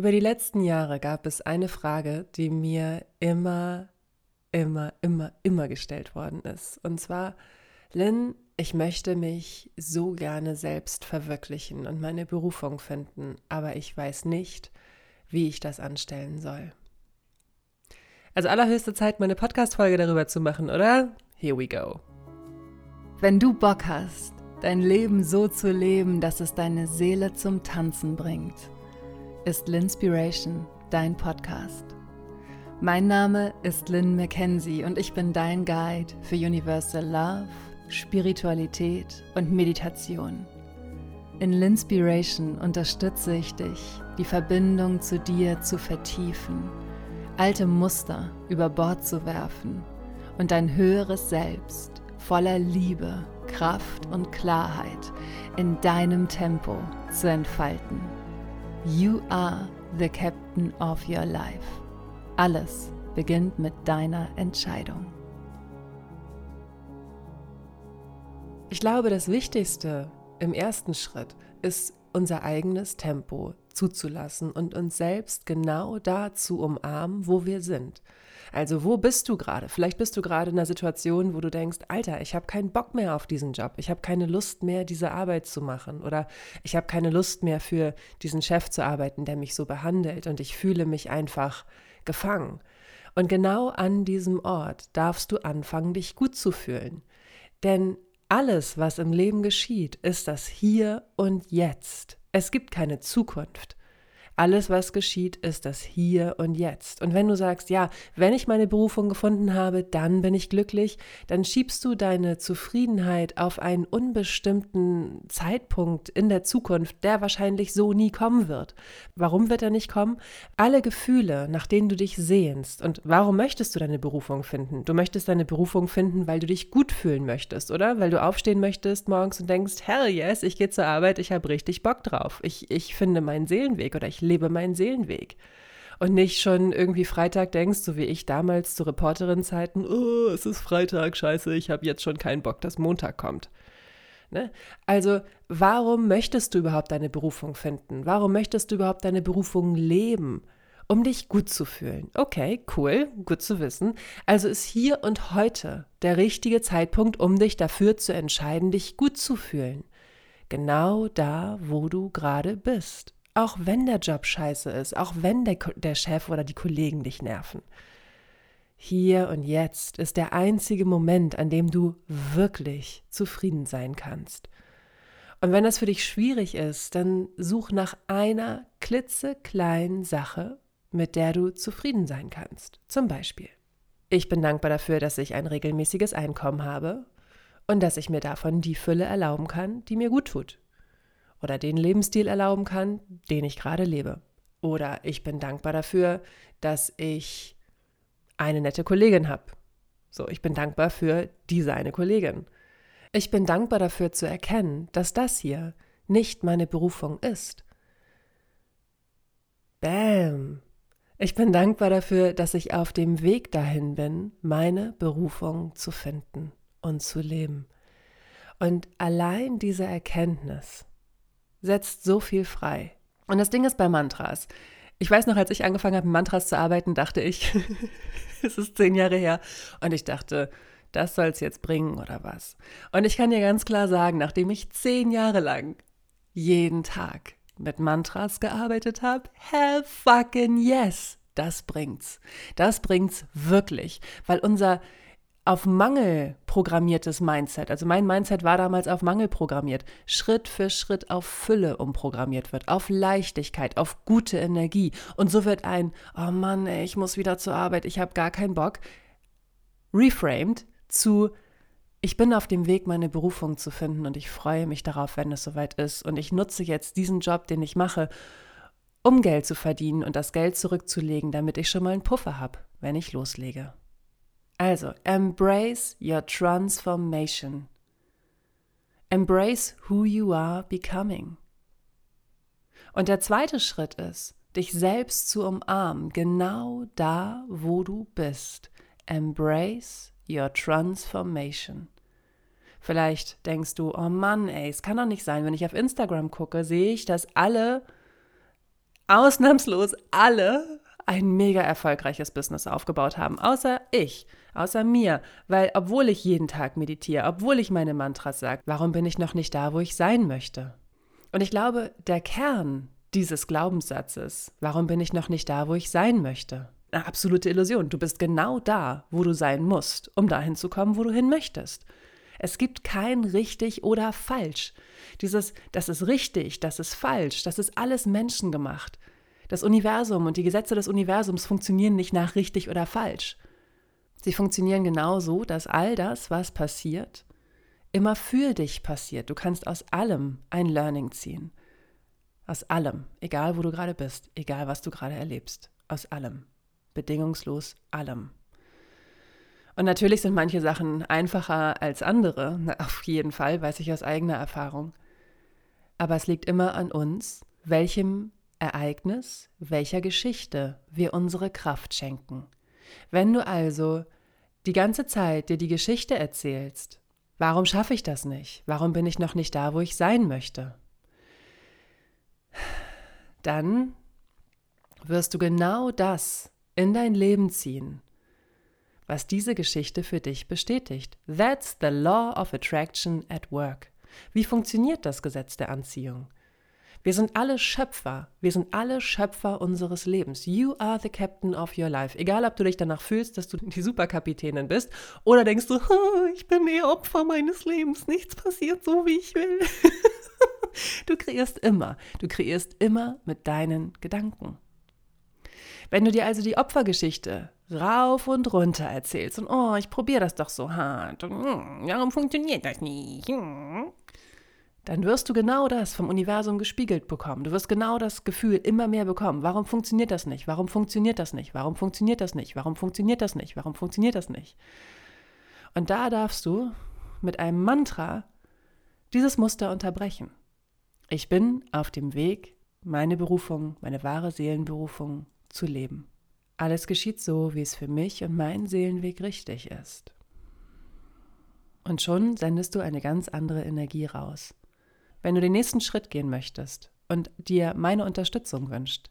Über die letzten Jahre gab es eine Frage, die mir immer, immer, immer, immer gestellt worden ist. Und zwar, Lynn, ich möchte mich so gerne selbst verwirklichen und meine Berufung finden, aber ich weiß nicht, wie ich das anstellen soll. Also allerhöchste Zeit, meine Podcast-Folge darüber zu machen, oder? Here we go. Wenn du Bock hast, dein Leben so zu leben, dass es deine Seele zum Tanzen bringt, ist Linspiration dein Podcast. Mein Name ist Lynn McKenzie und ich bin dein Guide für Universal Love, Spiritualität und Meditation. In Linspiration unterstütze ich dich, die Verbindung zu dir zu vertiefen, alte Muster über Bord zu werfen und dein höheres Selbst voller Liebe, Kraft und Klarheit in deinem Tempo zu entfalten. You are the captain of your life. Alles beginnt mit deiner Entscheidung. Ich glaube, das Wichtigste im ersten Schritt ist unser eigenes Tempo zuzulassen und uns selbst genau da zu umarmen, wo wir sind. Also wo bist du gerade? Vielleicht bist du gerade in einer Situation, wo du denkst, Alter, ich habe keinen Bock mehr auf diesen Job, ich habe keine Lust mehr, diese Arbeit zu machen oder ich habe keine Lust mehr für diesen Chef zu arbeiten, der mich so behandelt und ich fühle mich einfach gefangen. Und genau an diesem Ort darfst du anfangen, dich gut zu fühlen. Denn alles, was im Leben geschieht, ist das Hier und Jetzt. Es gibt keine Zukunft. Alles, was geschieht, ist das Hier und Jetzt. Und wenn du sagst, ja, wenn ich meine Berufung gefunden habe, dann bin ich glücklich, dann schiebst du deine Zufriedenheit auf einen unbestimmten Zeitpunkt in der Zukunft, der wahrscheinlich so nie kommen wird. Warum wird er nicht kommen? Alle Gefühle, nach denen du dich sehnst. Und warum möchtest du deine Berufung finden? Du möchtest deine Berufung finden, weil du dich gut fühlen möchtest, oder? Weil du aufstehen möchtest morgens und denkst, hell yes, ich gehe zur Arbeit, ich habe richtig Bock drauf. Ich, ich finde meinen Seelenweg oder ich lebe meinen Seelenweg. Und nicht schon irgendwie Freitag denkst, so wie ich damals zu Reporterin-Zeiten, oh, es ist Freitag, scheiße, ich habe jetzt schon keinen Bock, dass Montag kommt. Ne? Also, warum möchtest du überhaupt deine Berufung finden? Warum möchtest du überhaupt deine Berufung leben? Um dich gut zu fühlen. Okay, cool, gut zu wissen. Also ist hier und heute der richtige Zeitpunkt, um dich dafür zu entscheiden, dich gut zu fühlen. Genau da, wo du gerade bist. Auch wenn der Job scheiße ist, auch wenn der, der Chef oder die Kollegen dich nerven. Hier und jetzt ist der einzige Moment, an dem du wirklich zufrieden sein kannst. Und wenn das für dich schwierig ist, dann such nach einer klitzekleinen Sache, mit der du zufrieden sein kannst. Zum Beispiel, ich bin dankbar dafür, dass ich ein regelmäßiges Einkommen habe und dass ich mir davon die Fülle erlauben kann, die mir gut tut oder den Lebensstil erlauben kann, den ich gerade lebe. Oder ich bin dankbar dafür, dass ich eine nette Kollegin habe. So, ich bin dankbar für diese eine Kollegin. Ich bin dankbar dafür zu erkennen, dass das hier nicht meine Berufung ist. Bam! Ich bin dankbar dafür, dass ich auf dem Weg dahin bin, meine Berufung zu finden und zu leben. Und allein diese Erkenntnis setzt so viel frei. Und das Ding ist bei Mantras. Ich weiß noch, als ich angefangen habe, mit Mantras zu arbeiten, dachte ich, es ist zehn Jahre her, und ich dachte, das soll es jetzt bringen oder was. Und ich kann dir ganz klar sagen, nachdem ich zehn Jahre lang jeden Tag mit Mantras gearbeitet habe, hell fucking yes, das bringt's. Das bringt's wirklich, weil unser auf Mangel programmiertes Mindset, also mein Mindset war damals auf Mangel programmiert, Schritt für Schritt auf Fülle umprogrammiert wird, auf Leichtigkeit, auf gute Energie. Und so wird ein, oh Mann, ey, ich muss wieder zur Arbeit, ich habe gar keinen Bock, reframed zu, ich bin auf dem Weg, meine Berufung zu finden und ich freue mich darauf, wenn es soweit ist. Und ich nutze jetzt diesen Job, den ich mache, um Geld zu verdienen und das Geld zurückzulegen, damit ich schon mal einen Puffer habe, wenn ich loslege. Also, embrace your transformation. Embrace who you are becoming. Und der zweite Schritt ist, dich selbst zu umarmen, genau da, wo du bist. Embrace your transformation. Vielleicht denkst du, oh Mann, ey, es kann doch nicht sein, wenn ich auf Instagram gucke, sehe ich, dass alle ausnahmslos alle ein mega erfolgreiches Business aufgebaut haben, außer ich, außer mir, weil obwohl ich jeden Tag meditiere, obwohl ich meine Mantras sage, warum bin ich noch nicht da, wo ich sein möchte? Und ich glaube, der Kern dieses Glaubenssatzes, warum bin ich noch nicht da, wo ich sein möchte? Eine absolute Illusion. Du bist genau da, wo du sein musst, um dahin zu kommen, wo du hin möchtest. Es gibt kein richtig oder falsch. Dieses, das ist richtig, das ist falsch, das ist alles menschengemacht. Das Universum und die Gesetze des Universums funktionieren nicht nach richtig oder falsch. Sie funktionieren genau so, dass all das, was passiert, immer für dich passiert. Du kannst aus allem ein Learning ziehen. Aus allem, egal wo du gerade bist, egal was du gerade erlebst. Aus allem. Bedingungslos allem. Und natürlich sind manche Sachen einfacher als andere, auf jeden Fall, weiß ich aus eigener Erfahrung. Aber es liegt immer an uns, welchem Ereignis, welcher Geschichte wir unsere Kraft schenken. Wenn du also die ganze Zeit dir die Geschichte erzählst, warum schaffe ich das nicht? Warum bin ich noch nicht da, wo ich sein möchte? Dann wirst du genau das in dein Leben ziehen, was diese Geschichte für dich bestätigt. That's the law of attraction at work. Wie funktioniert das Gesetz der Anziehung? Wir sind alle Schöpfer. Wir sind alle Schöpfer unseres Lebens. You are the captain of your life. Egal, ob du dich danach fühlst, dass du die Superkapitänin bist oder denkst du, ich bin eher Opfer meines Lebens. Nichts passiert so, wie ich will. du kreierst immer. Du kreierst immer mit deinen Gedanken. Wenn du dir also die Opfergeschichte rauf und runter erzählst und oh, ich probiere das doch so hart hm, warum funktioniert das nicht? Dann wirst du genau das vom Universum gespiegelt bekommen. Du wirst genau das Gefühl immer mehr bekommen. Warum funktioniert das nicht? Warum funktioniert das nicht? Warum funktioniert das nicht? Warum funktioniert das nicht? Warum funktioniert das nicht? Und da darfst du mit einem Mantra dieses Muster unterbrechen. Ich bin auf dem Weg, meine Berufung, meine wahre Seelenberufung zu leben. Alles geschieht so, wie es für mich und meinen Seelenweg richtig ist. Und schon sendest du eine ganz andere Energie raus. Wenn du den nächsten Schritt gehen möchtest und dir meine Unterstützung wünscht,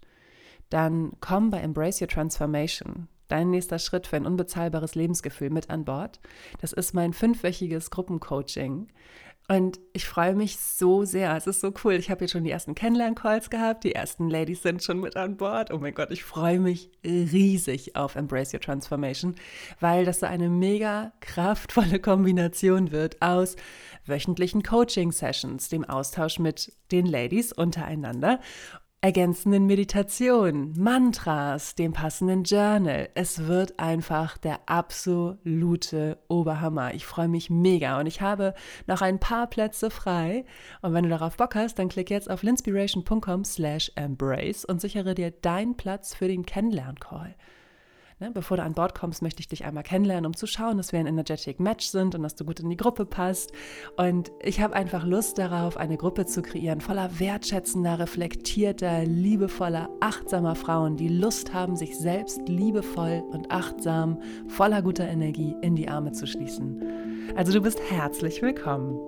dann komm bei Embrace Your Transformation, dein nächster Schritt für ein unbezahlbares Lebensgefühl mit an Bord. Das ist mein fünfwöchiges Gruppencoaching. Und ich freue mich so sehr. Es ist so cool. Ich habe jetzt schon die ersten Kennenlern-Calls gehabt. Die ersten Ladies sind schon mit an Bord. Oh mein Gott, ich freue mich riesig auf Embrace Your Transformation, weil das so eine mega kraftvolle Kombination wird aus wöchentlichen Coaching-Sessions, dem Austausch mit den Ladies untereinander ergänzenden Meditationen, Mantras, dem passenden Journal. Es wird einfach der absolute Oberhammer. Ich freue mich mega und ich habe noch ein paar Plätze frei. Und wenn du darauf Bock hast, dann klick jetzt auf linspiration.com slash embrace und sichere dir deinen Platz für den Kennenlern-Call. Ne, bevor du an Bord kommst, möchte ich dich einmal kennenlernen, um zu schauen, dass wir ein energetic Match sind und dass du gut in die Gruppe passt. Und ich habe einfach Lust darauf, eine Gruppe zu kreieren, voller wertschätzender, reflektierter, liebevoller, achtsamer Frauen, die Lust haben, sich selbst liebevoll und achtsam, voller guter Energie in die Arme zu schließen. Also du bist herzlich willkommen.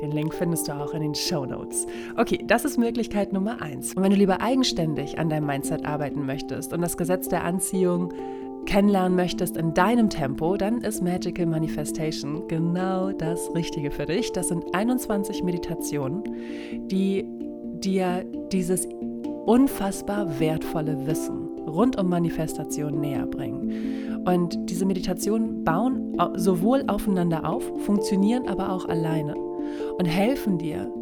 Den Link findest du auch in den Show Notes. Okay, das ist Möglichkeit Nummer eins. Und wenn du lieber eigenständig an deinem Mindset arbeiten möchtest und das Gesetz der Anziehung kennenlernen möchtest in deinem Tempo, dann ist Magical Manifestation genau das Richtige für dich. Das sind 21 Meditationen, die dir dieses unfassbar wertvolle Wissen rund um Manifestation näher bringen. Und diese Meditationen bauen sowohl aufeinander auf, funktionieren aber auch alleine und helfen dir,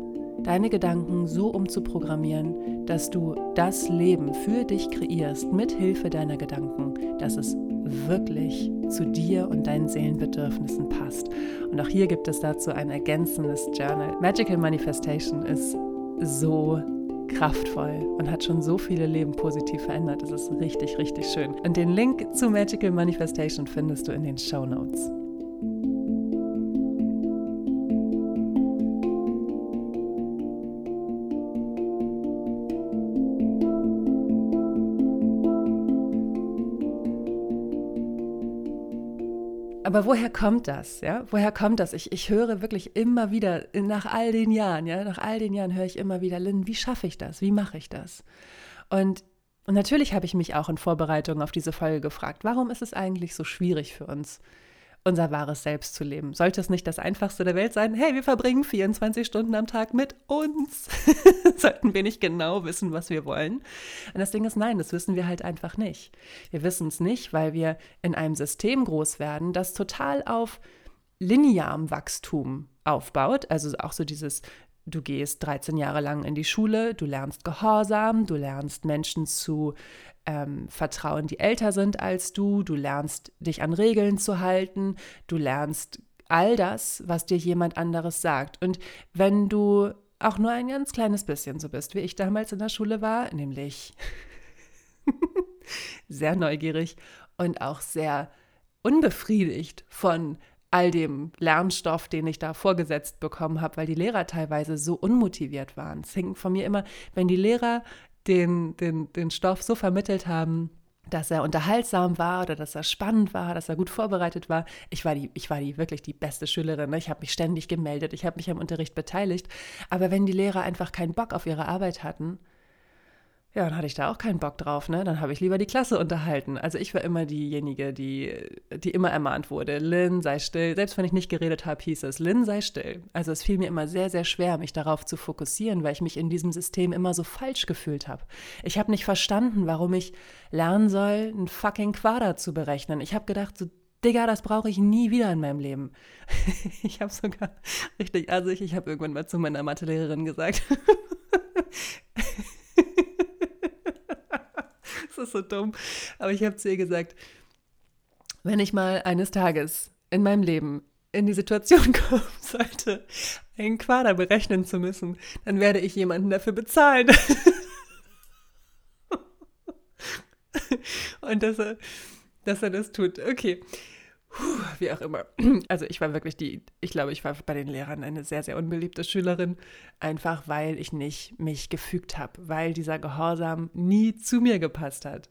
deine Gedanken so umzuprogrammieren, dass du das Leben für dich kreierst mit Hilfe deiner Gedanken, dass es wirklich zu dir und deinen Seelenbedürfnissen passt. Und auch hier gibt es dazu ein ergänzendes Journal. Magical Manifestation ist so kraftvoll und hat schon so viele Leben positiv verändert. Es ist richtig, richtig schön. Und den Link zu Magical Manifestation findest du in den Show Notes. Aber woher kommt das? Ja? Woher kommt das? Ich, ich höre wirklich immer wieder, nach all den Jahren, ja, nach all den Jahren höre ich immer wieder, Lynn, wie schaffe ich das? Wie mache ich das? Und, und natürlich habe ich mich auch in Vorbereitung auf diese Folge gefragt, warum ist es eigentlich so schwierig für uns, unser wahres Selbst zu leben. Sollte es nicht das Einfachste der Welt sein? Hey, wir verbringen 24 Stunden am Tag mit uns. Sollten wir nicht genau wissen, was wir wollen? Und das Ding ist, nein, das wissen wir halt einfach nicht. Wir wissen es nicht, weil wir in einem System groß werden, das total auf linearem Wachstum aufbaut. Also auch so dieses Du gehst 13 Jahre lang in die Schule, du lernst Gehorsam, du lernst Menschen zu ähm, vertrauen, die älter sind als du, du lernst dich an Regeln zu halten, du lernst all das, was dir jemand anderes sagt. Und wenn du auch nur ein ganz kleines bisschen so bist, wie ich damals in der Schule war, nämlich sehr neugierig und auch sehr unbefriedigt von all dem Lernstoff, den ich da vorgesetzt bekommen habe, weil die Lehrer teilweise so unmotiviert waren. Es hing von mir immer, wenn die Lehrer den, den, den Stoff so vermittelt haben, dass er unterhaltsam war oder dass er spannend war, dass er gut vorbereitet war. Ich war die, ich war die wirklich die beste Schülerin. Ne? Ich habe mich ständig gemeldet, ich habe mich am Unterricht beteiligt. Aber wenn die Lehrer einfach keinen Bock auf ihre Arbeit hatten, ja, dann hatte ich da auch keinen Bock drauf, ne? Dann habe ich lieber die Klasse unterhalten. Also ich war immer diejenige, die, die immer ermahnt wurde. Lynn, sei still. Selbst wenn ich nicht geredet habe, hieß es, Lynn, sei still. Also es fiel mir immer sehr, sehr schwer, mich darauf zu fokussieren, weil ich mich in diesem System immer so falsch gefühlt habe. Ich habe nicht verstanden, warum ich lernen soll, einen fucking Quader zu berechnen. Ich habe gedacht, so Digga, das brauche ich nie wieder in meinem Leben. ich habe sogar richtig assig, ich habe irgendwann mal zu meiner Mathelehrerin gesagt, das ist so dumm. Aber ich habe zu ihr gesagt, wenn ich mal eines Tages in meinem Leben in die Situation kommen sollte, einen Quader berechnen zu müssen, dann werde ich jemanden dafür bezahlen. Und dass er, dass er das tut. Okay. Puh, wie auch immer. Also ich war wirklich die, ich glaube, ich war bei den Lehrern eine sehr, sehr unbeliebte Schülerin, einfach weil ich nicht mich gefügt habe, weil dieser Gehorsam nie zu mir gepasst hat.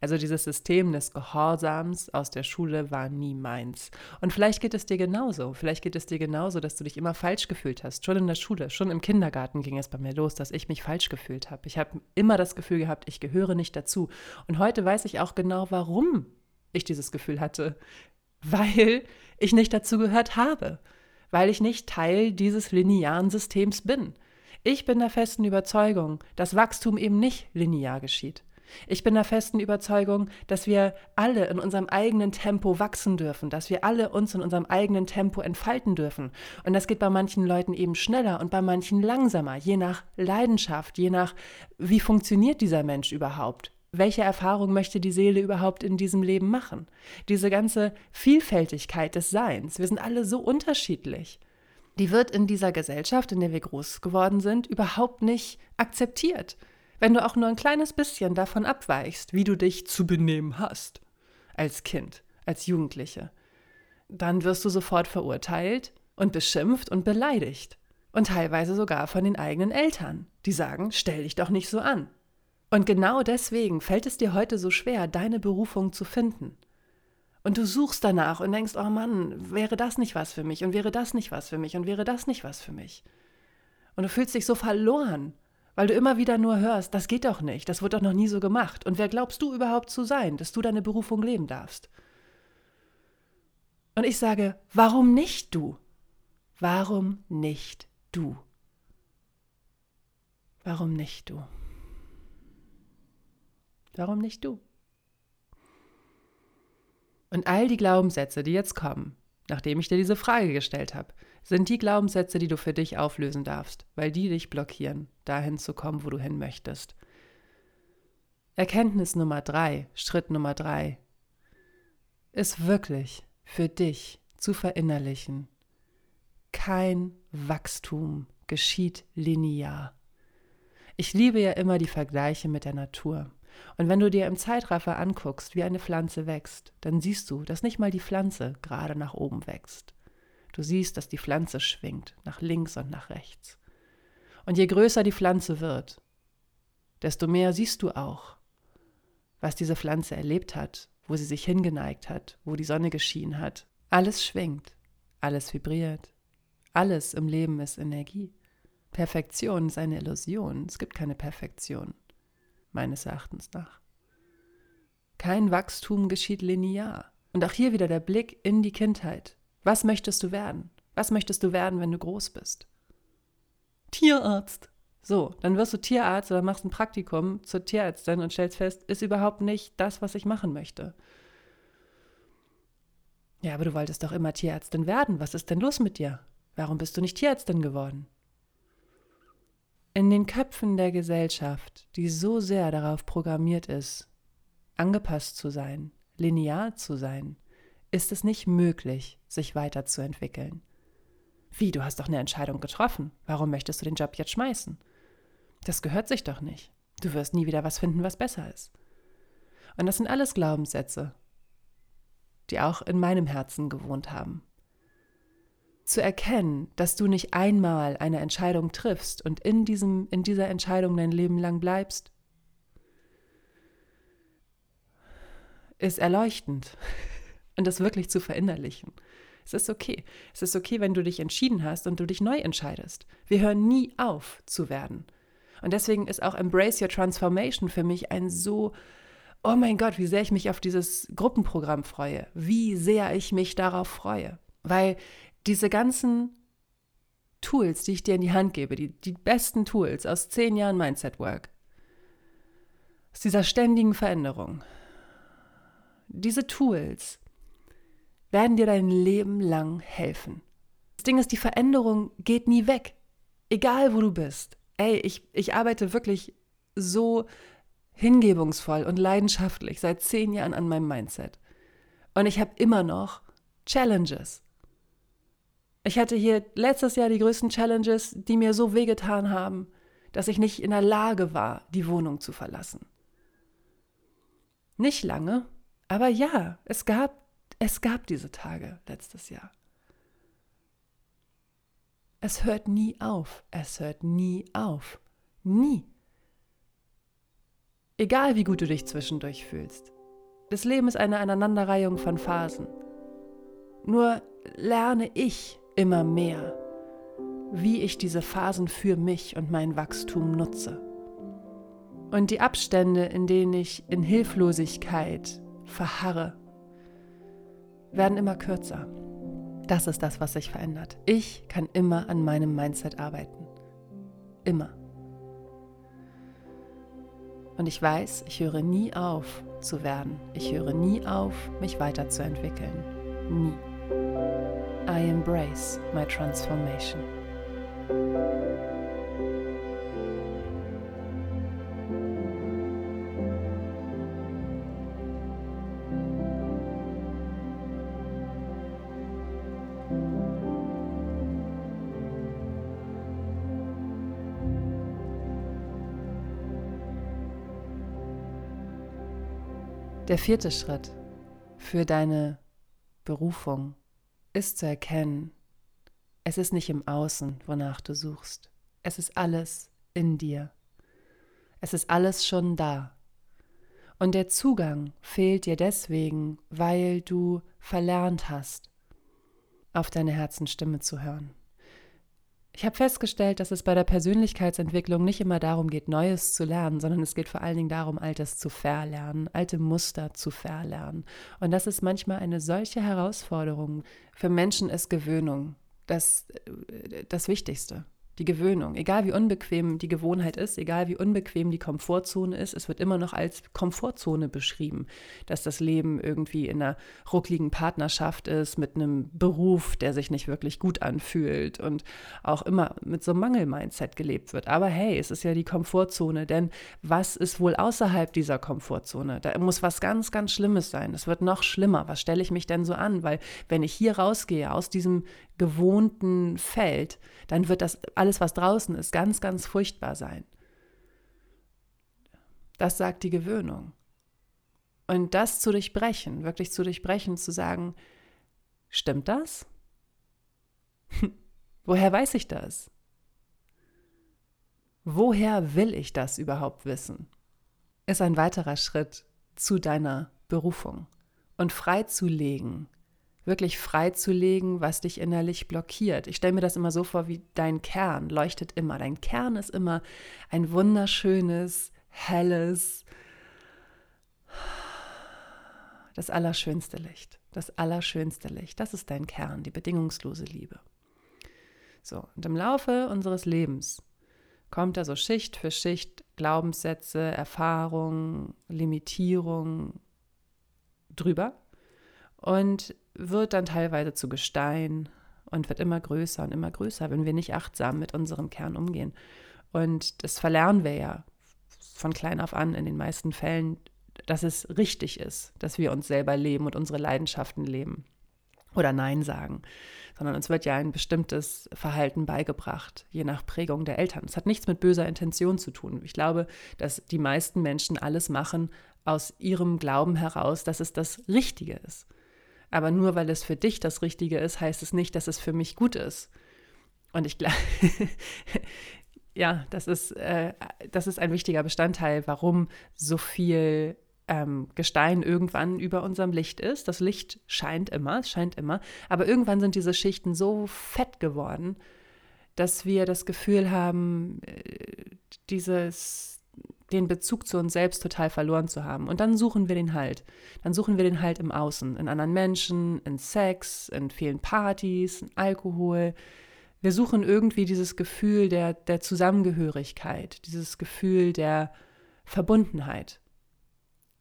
Also dieses System des Gehorsams aus der Schule war nie meins. Und vielleicht geht es dir genauso. Vielleicht geht es dir genauso, dass du dich immer falsch gefühlt hast. Schon in der Schule, schon im Kindergarten ging es bei mir los, dass ich mich falsch gefühlt habe. Ich habe immer das Gefühl gehabt, ich gehöre nicht dazu. Und heute weiß ich auch genau, warum ich dieses Gefühl hatte, weil ich nicht dazu gehört habe, weil ich nicht Teil dieses linearen Systems bin. Ich bin der festen Überzeugung, dass Wachstum eben nicht linear geschieht. Ich bin der festen Überzeugung, dass wir alle in unserem eigenen Tempo wachsen dürfen, dass wir alle uns in unserem eigenen Tempo entfalten dürfen. Und das geht bei manchen Leuten eben schneller und bei manchen langsamer, je nach Leidenschaft, je nach, wie funktioniert dieser Mensch überhaupt welche Erfahrung möchte die Seele überhaupt in diesem Leben machen? Diese ganze Vielfältigkeit des Seins, wir sind alle so unterschiedlich, die wird in dieser Gesellschaft, in der wir groß geworden sind, überhaupt nicht akzeptiert. Wenn du auch nur ein kleines bisschen davon abweichst, wie du dich zu benehmen hast, als Kind, als Jugendliche, dann wirst du sofort verurteilt und beschimpft und beleidigt. Und teilweise sogar von den eigenen Eltern, die sagen, stell dich doch nicht so an. Und genau deswegen fällt es dir heute so schwer, deine Berufung zu finden. Und du suchst danach und denkst, oh Mann, wäre das nicht was für mich und wäre das nicht was für mich und wäre das nicht was für mich. Und du fühlst dich so verloren, weil du immer wieder nur hörst, das geht doch nicht, das wird doch noch nie so gemacht. Und wer glaubst du überhaupt zu sein, dass du deine Berufung leben darfst? Und ich sage, warum nicht du? Warum nicht du? Warum nicht du? Warum nicht du? Und all die Glaubenssätze, die jetzt kommen, nachdem ich dir diese Frage gestellt habe, sind die Glaubenssätze, die du für dich auflösen darfst, weil die dich blockieren, dahin zu kommen, wo du hin möchtest. Erkenntnis Nummer drei, Schritt Nummer drei, ist wirklich für dich zu verinnerlichen. Kein Wachstum geschieht linear. Ich liebe ja immer die Vergleiche mit der Natur. Und wenn du dir im Zeitraffer anguckst, wie eine Pflanze wächst, dann siehst du, dass nicht mal die Pflanze gerade nach oben wächst. Du siehst, dass die Pflanze schwingt, nach links und nach rechts. Und je größer die Pflanze wird, desto mehr siehst du auch, was diese Pflanze erlebt hat, wo sie sich hingeneigt hat, wo die Sonne geschienen hat. Alles schwingt, alles vibriert, alles im Leben ist Energie. Perfektion ist eine Illusion, es gibt keine Perfektion. Meines Erachtens nach. Kein Wachstum geschieht linear. Und auch hier wieder der Blick in die Kindheit. Was möchtest du werden? Was möchtest du werden, wenn du groß bist? Tierarzt. So, dann wirst du Tierarzt oder machst ein Praktikum zur Tierärztin und stellst fest, ist überhaupt nicht das, was ich machen möchte. Ja, aber du wolltest doch immer Tierärztin werden. Was ist denn los mit dir? Warum bist du nicht Tierärztin geworden? In den Köpfen der Gesellschaft, die so sehr darauf programmiert ist, angepasst zu sein, linear zu sein, ist es nicht möglich, sich weiterzuentwickeln. Wie, du hast doch eine Entscheidung getroffen. Warum möchtest du den Job jetzt schmeißen? Das gehört sich doch nicht. Du wirst nie wieder was finden, was besser ist. Und das sind alles Glaubenssätze, die auch in meinem Herzen gewohnt haben. Zu erkennen, dass du nicht einmal eine Entscheidung triffst und in, diesem, in dieser Entscheidung dein Leben lang bleibst, ist erleuchtend. Und das wirklich zu verinnerlichen. Es ist okay. Es ist okay, wenn du dich entschieden hast und du dich neu entscheidest. Wir hören nie auf zu werden. Und deswegen ist auch Embrace Your Transformation für mich ein so, oh mein Gott, wie sehr ich mich auf dieses Gruppenprogramm freue. Wie sehr ich mich darauf freue. Weil diese ganzen Tools, die ich dir in die Hand gebe, die, die besten Tools aus zehn Jahren Mindset Work, aus dieser ständigen Veränderung, diese Tools werden dir dein Leben lang helfen. Das Ding ist, die Veränderung geht nie weg. Egal wo du bist. Ey, ich, ich arbeite wirklich so hingebungsvoll und leidenschaftlich seit zehn Jahren an meinem Mindset. Und ich habe immer noch Challenges. Ich hatte hier letztes Jahr die größten Challenges, die mir so wehgetan haben, dass ich nicht in der Lage war, die Wohnung zu verlassen. Nicht lange, aber ja, es gab, es gab diese Tage letztes Jahr. Es hört nie auf. Es hört nie auf. Nie. Egal wie gut du dich zwischendurch fühlst. Das Leben ist eine Aneinanderreihung von Phasen. Nur lerne ich immer mehr, wie ich diese Phasen für mich und mein Wachstum nutze. Und die Abstände, in denen ich in Hilflosigkeit, verharre, werden immer kürzer. Das ist das, was sich verändert. Ich kann immer an meinem Mindset arbeiten. Immer. Und ich weiß, ich höre nie auf zu werden. Ich höre nie auf, mich weiterzuentwickeln. Nie. I embrace my transformation. Der vierte Schritt für deine Berufung ist zu erkennen, es ist nicht im Außen, wonach du suchst. Es ist alles in dir. Es ist alles schon da. Und der Zugang fehlt dir deswegen, weil du verlernt hast, auf deine Herzenstimme zu hören. Ich habe festgestellt, dass es bei der Persönlichkeitsentwicklung nicht immer darum geht, Neues zu lernen, sondern es geht vor allen Dingen darum, Altes zu verlernen, alte Muster zu verlernen. Und das ist manchmal eine solche Herausforderung. Für Menschen ist Gewöhnung das, äh, das Wichtigste die Gewöhnung. Egal wie unbequem die Gewohnheit ist, egal wie unbequem die Komfortzone ist, es wird immer noch als Komfortzone beschrieben, dass das Leben irgendwie in einer ruckligen Partnerschaft ist, mit einem Beruf, der sich nicht wirklich gut anfühlt und auch immer mit so einem Mangel-Mindset gelebt wird. Aber hey, es ist ja die Komfortzone, denn was ist wohl außerhalb dieser Komfortzone? Da muss was ganz, ganz Schlimmes sein. Es wird noch schlimmer. Was stelle ich mich denn so an? Weil wenn ich hier rausgehe aus diesem gewohnten Feld, dann wird das alles, was draußen ist, ganz, ganz furchtbar sein. Das sagt die Gewöhnung. Und das zu durchbrechen, wirklich zu durchbrechen, zu sagen, stimmt das? Woher weiß ich das? Woher will ich das überhaupt wissen? Ist ein weiterer Schritt zu deiner Berufung und freizulegen, wirklich freizulegen, was dich innerlich blockiert. Ich stelle mir das immer so vor, wie dein Kern leuchtet immer. Dein Kern ist immer ein wunderschönes, helles, das allerschönste Licht. Das allerschönste Licht. Das ist dein Kern, die bedingungslose Liebe. So, und im Laufe unseres Lebens kommt da so Schicht für Schicht Glaubenssätze, Erfahrungen, Limitierung drüber und wird dann teilweise zu Gestein und wird immer größer und immer größer, wenn wir nicht achtsam mit unserem Kern umgehen. Und das verlernen wir ja von klein auf an in den meisten Fällen, dass es richtig ist, dass wir uns selber leben und unsere Leidenschaften leben oder Nein sagen, sondern uns wird ja ein bestimmtes Verhalten beigebracht, je nach Prägung der Eltern. Es hat nichts mit böser Intention zu tun. Ich glaube, dass die meisten Menschen alles machen aus ihrem Glauben heraus, dass es das Richtige ist. Aber nur weil es für dich das Richtige ist, heißt es nicht, dass es für mich gut ist. Und ich glaube, ja, das ist, äh, das ist ein wichtiger Bestandteil, warum so viel ähm, Gestein irgendwann über unserem Licht ist. Das Licht scheint immer, es scheint immer, aber irgendwann sind diese Schichten so fett geworden, dass wir das Gefühl haben, äh, dieses, den Bezug zu uns selbst total verloren zu haben. Und dann suchen wir den Halt. Dann suchen wir den Halt im Außen, in anderen Menschen, in Sex, in vielen Partys, in Alkohol. Wir suchen irgendwie dieses Gefühl der, der Zusammengehörigkeit, dieses Gefühl der Verbundenheit.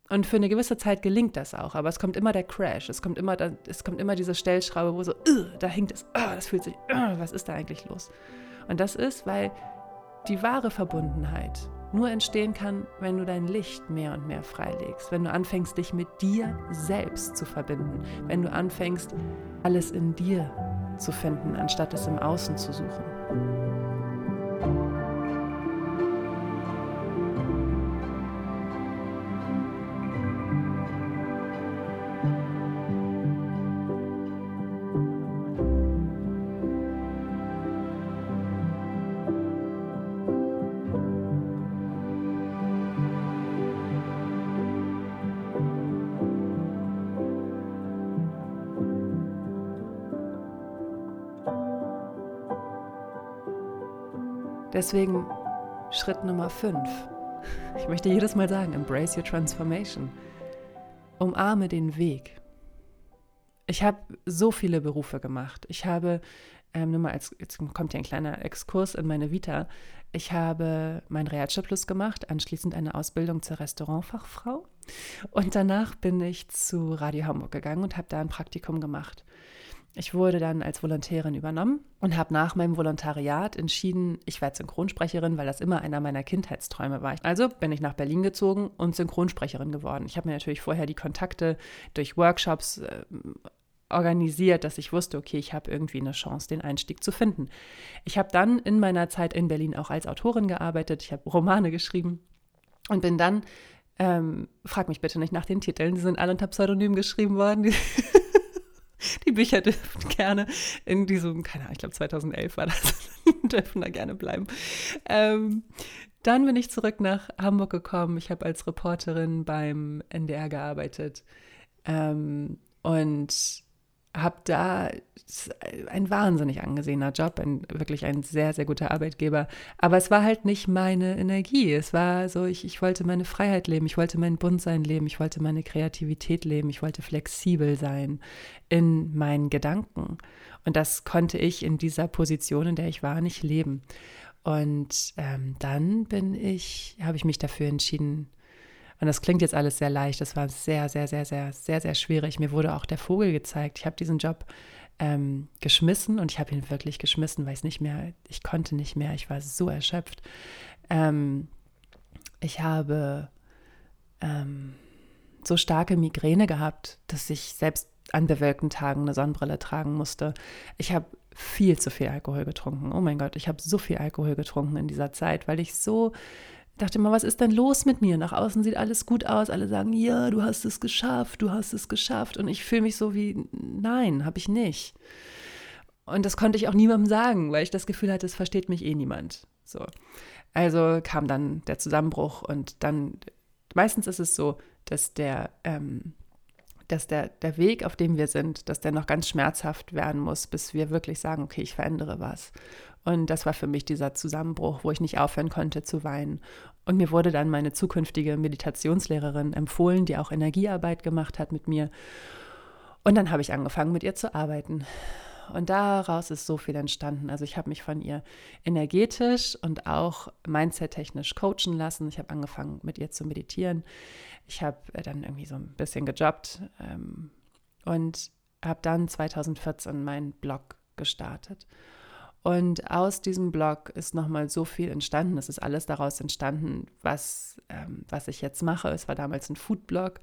Und für eine gewisse Zeit gelingt das auch, aber es kommt immer der Crash, es kommt immer, es kommt immer diese Stellschraube, wo so, da hängt es, das fühlt sich, was ist da eigentlich los? Und das ist, weil die wahre Verbundenheit nur entstehen kann, wenn du dein Licht mehr und mehr freilegst, wenn du anfängst, dich mit dir selbst zu verbinden, wenn du anfängst, alles in dir zu finden, anstatt es im Außen zu suchen. Deswegen Schritt Nummer 5. Ich möchte jedes Mal sagen, embrace your transformation. Umarme den Weg. Ich habe so viele Berufe gemacht. Ich habe, ähm, nur mal als, jetzt kommt hier ein kleiner Exkurs in meine Vita. Ich habe meinen Realschulabschluss gemacht, anschließend eine Ausbildung zur Restaurantfachfrau. Und danach bin ich zu Radio Hamburg gegangen und habe da ein Praktikum gemacht. Ich wurde dann als Volontärin übernommen und habe nach meinem Volontariat entschieden, ich werde Synchronsprecherin, weil das immer einer meiner Kindheitsträume war. Also bin ich nach Berlin gezogen und Synchronsprecherin geworden. Ich habe mir natürlich vorher die Kontakte durch Workshops äh, organisiert, dass ich wusste, okay, ich habe irgendwie eine Chance, den Einstieg zu finden. Ich habe dann in meiner Zeit in Berlin auch als Autorin gearbeitet. Ich habe Romane geschrieben und bin dann, ähm, frag mich bitte nicht nach den Titeln, die sind alle unter Pseudonym geschrieben worden. Die Bücher dürfen gerne in diesem, keine Ahnung, ich glaube 2011 war das, dürfen da gerne bleiben. Ähm, dann bin ich zurück nach Hamburg gekommen. Ich habe als Reporterin beim NDR gearbeitet ähm, und habe da ein wahnsinnig angesehener Job, ein, wirklich ein sehr, sehr guter Arbeitgeber. Aber es war halt nicht meine Energie. Es war so, ich, ich wollte meine Freiheit leben, ich wollte mein Buntsein leben, ich wollte meine Kreativität leben, ich wollte flexibel sein in meinen Gedanken. Und das konnte ich in dieser Position, in der ich war, nicht leben. Und ähm, dann bin ich, habe ich mich dafür entschieden, und das klingt jetzt alles sehr leicht. Das war sehr, sehr, sehr, sehr, sehr, sehr schwierig. Mir wurde auch der Vogel gezeigt. Ich habe diesen Job ähm, geschmissen und ich habe ihn wirklich geschmissen, weil ich nicht mehr, ich konnte nicht mehr. Ich war so erschöpft. Ähm, ich habe ähm, so starke Migräne gehabt, dass ich selbst an bewölkten Tagen eine Sonnenbrille tragen musste. Ich habe viel zu viel Alkohol getrunken. Oh mein Gott, ich habe so viel Alkohol getrunken in dieser Zeit, weil ich so dachte immer, was ist denn los mit mir? Nach außen sieht alles gut aus. Alle sagen, ja, du hast es geschafft, du hast es geschafft. Und ich fühle mich so wie, nein, habe ich nicht. Und das konnte ich auch niemandem sagen, weil ich das Gefühl hatte, es versteht mich eh niemand. So. Also kam dann der Zusammenbruch und dann, meistens ist es so, dass der, ähm, dass der, der Weg, auf dem wir sind, dass der noch ganz schmerzhaft werden muss, bis wir wirklich sagen, okay, ich verändere was. Und das war für mich dieser Zusammenbruch, wo ich nicht aufhören konnte zu weinen. Und mir wurde dann meine zukünftige Meditationslehrerin empfohlen, die auch Energiearbeit gemacht hat mit mir. Und dann habe ich angefangen, mit ihr zu arbeiten. Und daraus ist so viel entstanden. Also ich habe mich von ihr energetisch und auch mindset-technisch coachen lassen. Ich habe angefangen, mit ihr zu meditieren. Ich habe äh, dann irgendwie so ein bisschen gejobbt ähm, und habe dann 2014 meinen Blog gestartet. Und aus diesem Blog ist nochmal so viel entstanden. Es ist alles daraus entstanden, was, ähm, was ich jetzt mache. Es war damals ein Foodblog.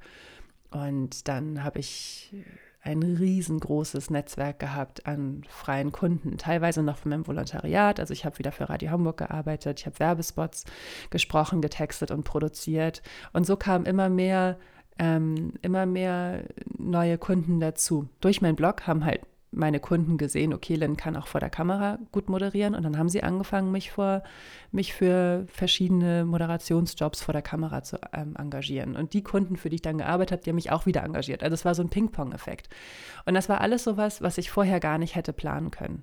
Und dann habe ich ein riesengroßes Netzwerk gehabt an freien Kunden, teilweise noch von meinem Volontariat. Also ich habe wieder für Radio Hamburg gearbeitet, ich habe Werbespots gesprochen, getextet und produziert. Und so kamen immer mehr, ähm, immer mehr neue Kunden dazu. Durch meinen Blog haben halt meine Kunden gesehen, okay, Lynn kann auch vor der Kamera gut moderieren und dann haben sie angefangen, mich, vor, mich für verschiedene Moderationsjobs vor der Kamera zu ähm, engagieren. Und die Kunden, für die ich dann gearbeitet habe, die haben mich auch wieder engagiert. Also es war so ein Ping-Pong-Effekt. Und das war alles sowas, was ich vorher gar nicht hätte planen können.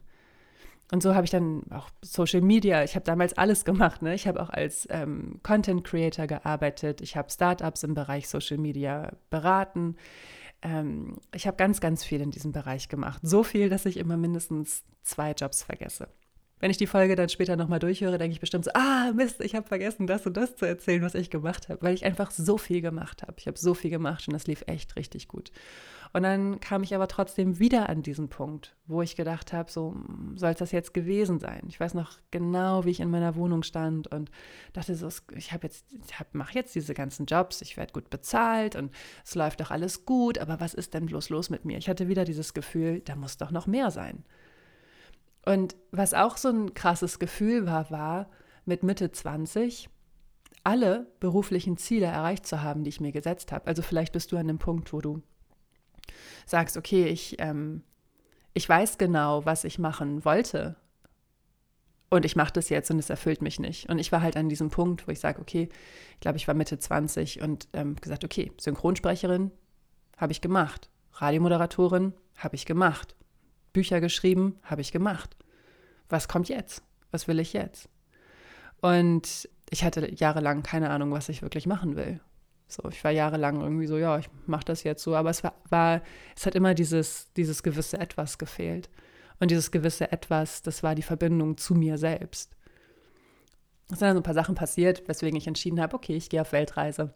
Und so habe ich dann auch Social Media, ich habe damals alles gemacht. Ne? Ich habe auch als ähm, Content Creator gearbeitet, ich habe Startups im Bereich Social Media beraten ähm, ich habe ganz, ganz viel in diesem Bereich gemacht. So viel, dass ich immer mindestens zwei Jobs vergesse. Wenn ich die Folge dann später nochmal durchhöre, denke ich bestimmt so, ah, Mist, ich habe vergessen, das und das zu erzählen, was ich gemacht habe, weil ich einfach so viel gemacht habe. Ich habe so viel gemacht und das lief echt richtig gut. Und dann kam ich aber trotzdem wieder an diesen Punkt, wo ich gedacht habe, so soll es das jetzt gewesen sein. Ich weiß noch genau, wie ich in meiner Wohnung stand und dachte so, ich habe jetzt, ich mache jetzt diese ganzen Jobs, ich werde gut bezahlt und es läuft doch alles gut, aber was ist denn bloß los mit mir? Ich hatte wieder dieses Gefühl, da muss doch noch mehr sein. Und was auch so ein krasses Gefühl war, war mit Mitte 20 alle beruflichen Ziele erreicht zu haben, die ich mir gesetzt habe. Also vielleicht bist du an dem Punkt, wo du sagst, okay, ich, ähm, ich weiß genau, was ich machen wollte. Und ich mache das jetzt und es erfüllt mich nicht. Und ich war halt an diesem Punkt, wo ich sage, okay, ich glaube, ich war Mitte 20 und ähm, gesagt, okay, Synchronsprecherin habe ich gemacht. Radiomoderatorin habe ich gemacht. Bücher geschrieben habe ich gemacht. Was kommt jetzt? Was will ich jetzt? Und ich hatte jahrelang keine Ahnung, was ich wirklich machen will. So, ich war jahrelang irgendwie so, ja, ich mache das jetzt so, aber es war, war, es hat immer dieses, dieses gewisse Etwas gefehlt. Und dieses gewisse Etwas, das war die Verbindung zu mir selbst. Es sind dann so ein paar Sachen passiert, weswegen ich entschieden habe, okay, ich gehe auf Weltreise.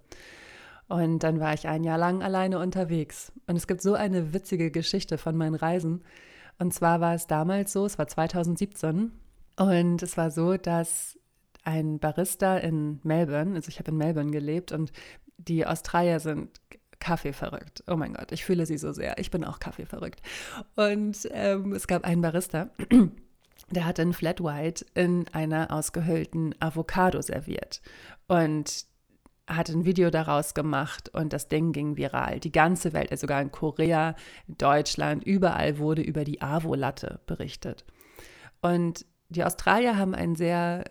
Und dann war ich ein Jahr lang alleine unterwegs. Und es gibt so eine witzige Geschichte von meinen Reisen. Und zwar war es damals so, es war 2017. Und es war so, dass ein Barista in Melbourne, also ich habe in Melbourne gelebt und die Australier sind Kaffee verrückt. Oh mein Gott, ich fühle sie so sehr. Ich bin auch Kaffee verrückt. Und ähm, es gab einen Barista, der hat einen Flat White in einer ausgehöhlten Avocado serviert. Und hat ein Video daraus gemacht und das Ding ging viral. Die ganze Welt, also sogar in Korea, Deutschland, überall wurde über die Avo-Latte berichtet. Und die Australier haben einen sehr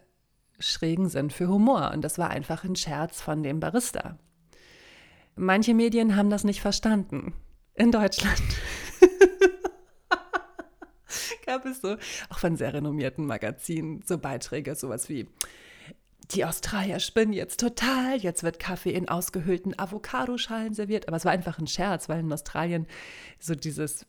schrägen Sinn für Humor und das war einfach ein Scherz von dem Barista. Manche Medien haben das nicht verstanden. In Deutschland gab es so, auch von sehr renommierten Magazinen, so Beiträge, sowas wie die Australier spinnen jetzt total, jetzt wird Kaffee in ausgehöhlten Avocadoschalen serviert. Aber es war einfach ein Scherz, weil in Australien so dieses,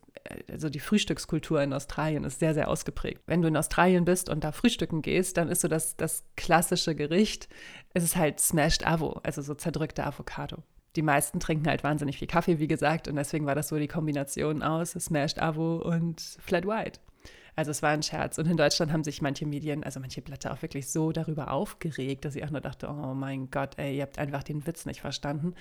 also die Frühstückskultur in Australien ist sehr, sehr ausgeprägt. Wenn du in Australien bist und da frühstücken gehst, dann ist so das, das klassische Gericht, es ist halt Smashed Avo, also so zerdrückte Avocado die meisten trinken halt wahnsinnig viel Kaffee, wie gesagt, und deswegen war das so die Kombination aus Smashed Avo und Flat White. Also es war ein Scherz. Und in Deutschland haben sich manche Medien, also manche Blätter auch wirklich so darüber aufgeregt, dass ich auch nur dachte, oh mein Gott, ey, ihr habt einfach den Witz nicht verstanden,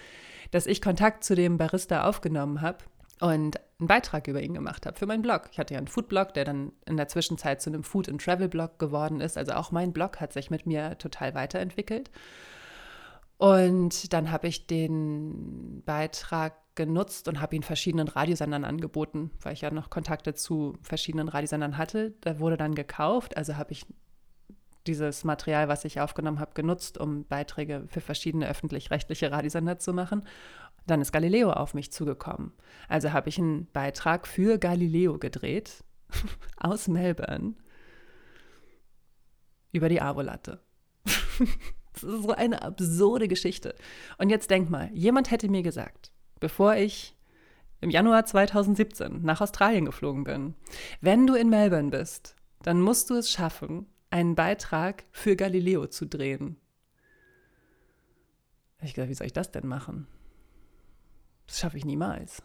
dass ich Kontakt zu dem Barista aufgenommen habe und einen Beitrag über ihn gemacht habe für meinen Blog. Ich hatte ja einen Food-Blog, der dann in der Zwischenzeit zu einem Food- and Travel-Blog geworden ist. Also auch mein Blog hat sich mit mir total weiterentwickelt. Und dann habe ich den Beitrag genutzt und habe ihn verschiedenen Radiosendern angeboten, weil ich ja noch Kontakte zu verschiedenen Radiosendern hatte. Da wurde dann gekauft, also habe ich dieses Material, was ich aufgenommen habe, genutzt, um Beiträge für verschiedene öffentlich-rechtliche Radiosender zu machen. Dann ist Galileo auf mich zugekommen. Also habe ich einen Beitrag für Galileo gedreht aus Melbourne über die Avolatte. das ist so eine absurde Geschichte. Und jetzt denk mal, jemand hätte mir gesagt, bevor ich im Januar 2017 nach Australien geflogen bin, wenn du in Melbourne bist, dann musst du es schaffen, einen Beitrag für Galileo zu drehen. Ich gesagt, wie soll ich das denn machen? Das schaffe ich niemals.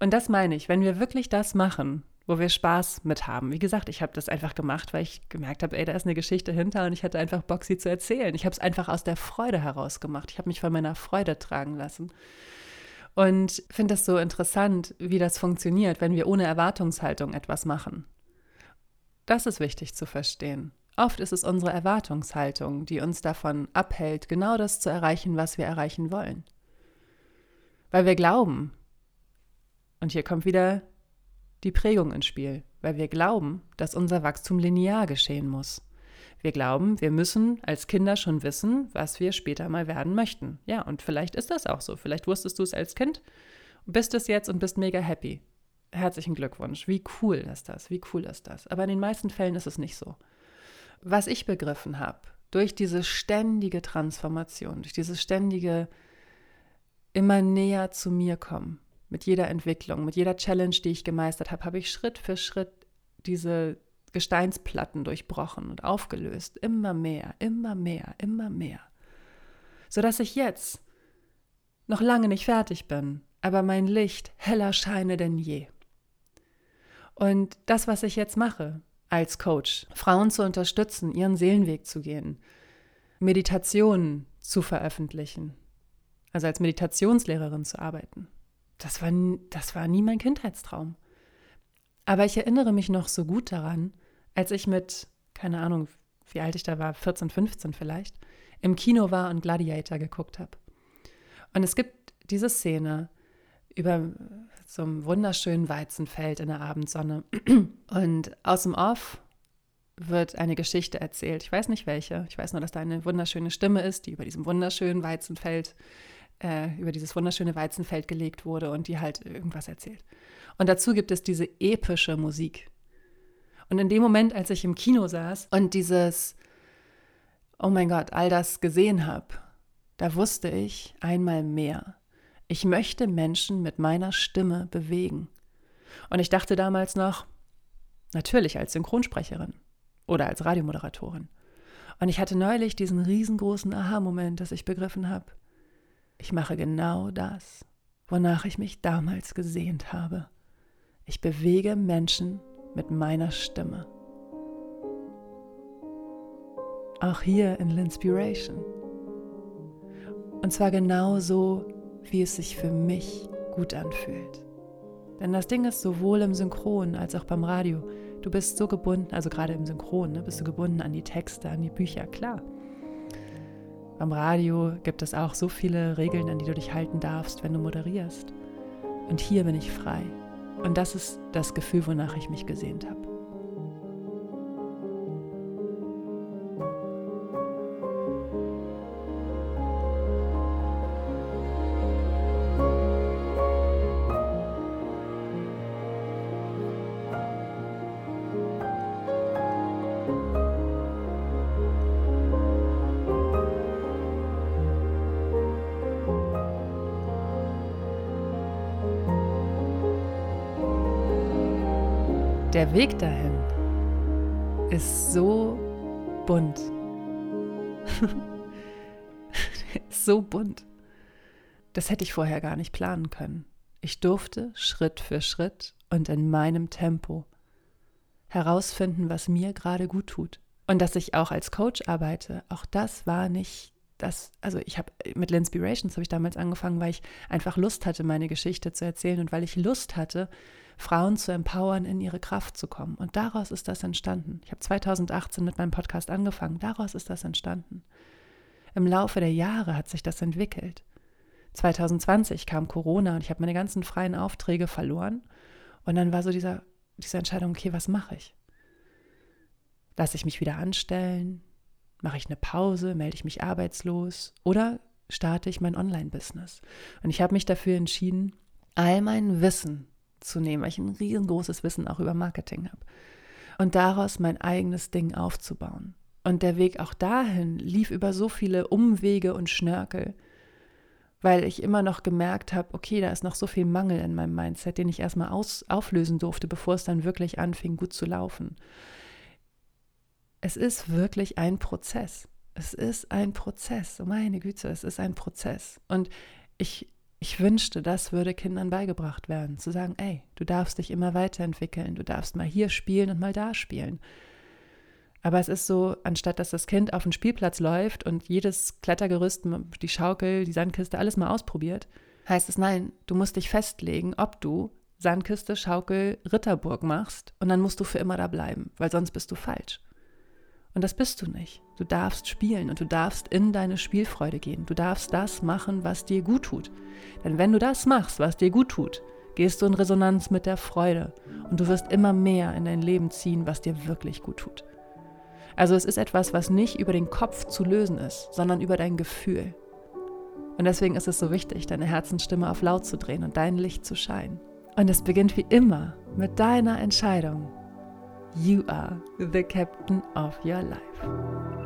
Und das meine ich, wenn wir wirklich das machen, wo wir Spaß mit haben. Wie gesagt, ich habe das einfach gemacht, weil ich gemerkt habe, ey, da ist eine Geschichte hinter und ich hatte einfach Bock, sie zu erzählen. Ich habe es einfach aus der Freude heraus gemacht. Ich habe mich von meiner Freude tragen lassen. Und finde das so interessant, wie das funktioniert, wenn wir ohne Erwartungshaltung etwas machen. Das ist wichtig zu verstehen. Oft ist es unsere Erwartungshaltung, die uns davon abhält, genau das zu erreichen, was wir erreichen wollen. Weil wir glauben, und hier kommt wieder die Prägung ins Spiel, weil wir glauben, dass unser Wachstum linear geschehen muss. Wir glauben, wir müssen als Kinder schon wissen, was wir später mal werden möchten. Ja, und vielleicht ist das auch so. Vielleicht wusstest du es als Kind, bist es jetzt und bist mega happy. Herzlichen Glückwunsch. Wie cool ist das? Wie cool ist das? Aber in den meisten Fällen ist es nicht so. Was ich begriffen habe, durch diese ständige Transformation, durch dieses ständige immer näher zu mir kommen, mit jeder Entwicklung, mit jeder Challenge, die ich gemeistert habe, habe ich Schritt für Schritt diese Gesteinsplatten durchbrochen und aufgelöst. Immer mehr, immer mehr, immer mehr. Sodass ich jetzt noch lange nicht fertig bin, aber mein Licht heller scheine denn je. Und das, was ich jetzt mache als Coach, Frauen zu unterstützen, ihren Seelenweg zu gehen, Meditationen zu veröffentlichen, also als Meditationslehrerin zu arbeiten, das war, das war nie mein Kindheitstraum. Aber ich erinnere mich noch so gut daran, als ich mit, keine Ahnung, wie alt ich da war, 14, 15 vielleicht, im Kino war und Gladiator geguckt habe. Und es gibt diese Szene über so einem wunderschönen Weizenfeld in der Abendsonne. Und aus dem Off wird eine Geschichte erzählt. Ich weiß nicht welche. Ich weiß nur, dass da eine wunderschöne Stimme ist, die über diesem wunderschönen Weizenfeld äh, über dieses wunderschöne Weizenfeld gelegt wurde und die halt irgendwas erzählt. Und dazu gibt es diese epische Musik. Und in dem Moment, als ich im Kino saß und dieses, oh mein Gott, all das gesehen habe, da wusste ich einmal mehr. Ich möchte Menschen mit meiner Stimme bewegen. Und ich dachte damals noch, natürlich als Synchronsprecherin oder als Radiomoderatorin. Und ich hatte neulich diesen riesengroßen Aha-Moment, dass ich begriffen habe, ich mache genau das, wonach ich mich damals gesehnt habe. Ich bewege Menschen mit meiner Stimme. Auch hier in L'Inspiration. Und zwar genau so, wie es sich für mich gut anfühlt. Denn das Ding ist sowohl im Synchron als auch beim Radio. Du bist so gebunden, also gerade im Synchron, ne, bist du gebunden an die Texte, an die Bücher, klar. Beim Radio gibt es auch so viele Regeln, an die du dich halten darfst, wenn du moderierst. Und hier bin ich frei. Und das ist das Gefühl, wonach ich mich gesehnt habe. Der Weg dahin ist so bunt. so bunt. Das hätte ich vorher gar nicht planen können. Ich durfte Schritt für Schritt und in meinem Tempo herausfinden, was mir gerade gut tut. Und dass ich auch als Coach arbeite, auch das war nicht das, also ich habe mit Linspirations habe ich damals angefangen, weil ich einfach Lust hatte, meine Geschichte zu erzählen und weil ich Lust hatte, Frauen zu empowern, in ihre Kraft zu kommen. Und daraus ist das entstanden. Ich habe 2018 mit meinem Podcast angefangen. Daraus ist das entstanden. Im Laufe der Jahre hat sich das entwickelt. 2020 kam Corona und ich habe meine ganzen freien Aufträge verloren. Und dann war so dieser, diese Entscheidung, okay, was mache ich? Lasse ich mich wieder anstellen? Mache ich eine Pause? Melde ich mich arbeitslos? Oder starte ich mein Online-Business? Und ich habe mich dafür entschieden, all mein Wissen zu nehmen, weil ich ein riesengroßes Wissen auch über Marketing habe. Und daraus mein eigenes Ding aufzubauen. Und der Weg auch dahin lief über so viele Umwege und Schnörkel, weil ich immer noch gemerkt habe, okay, da ist noch so viel Mangel in meinem Mindset, den ich erstmal aus, auflösen durfte, bevor es dann wirklich anfing, gut zu laufen. Es ist wirklich ein Prozess. Es ist ein Prozess. Oh meine Güte, es ist ein Prozess. Und ich ich wünschte, das würde Kindern beigebracht werden, zu sagen, ey, du darfst dich immer weiterentwickeln, du darfst mal hier spielen und mal da spielen. Aber es ist so, anstatt dass das Kind auf den Spielplatz läuft und jedes Klettergerüst, die Schaukel, die Sandkiste, alles mal ausprobiert, heißt es nein, du musst dich festlegen, ob du Sandkiste, Schaukel, Ritterburg machst und dann musst du für immer da bleiben, weil sonst bist du falsch. Und das bist du nicht. Du darfst spielen und du darfst in deine Spielfreude gehen. Du darfst das machen, was dir gut tut. Denn wenn du das machst, was dir gut tut, gehst du in Resonanz mit der Freude und du wirst immer mehr in dein Leben ziehen, was dir wirklich gut tut. Also es ist etwas, was nicht über den Kopf zu lösen ist, sondern über dein Gefühl. Und deswegen ist es so wichtig, deine Herzensstimme auf laut zu drehen und dein Licht zu scheinen. Und es beginnt wie immer mit deiner Entscheidung. You are the captain of your life.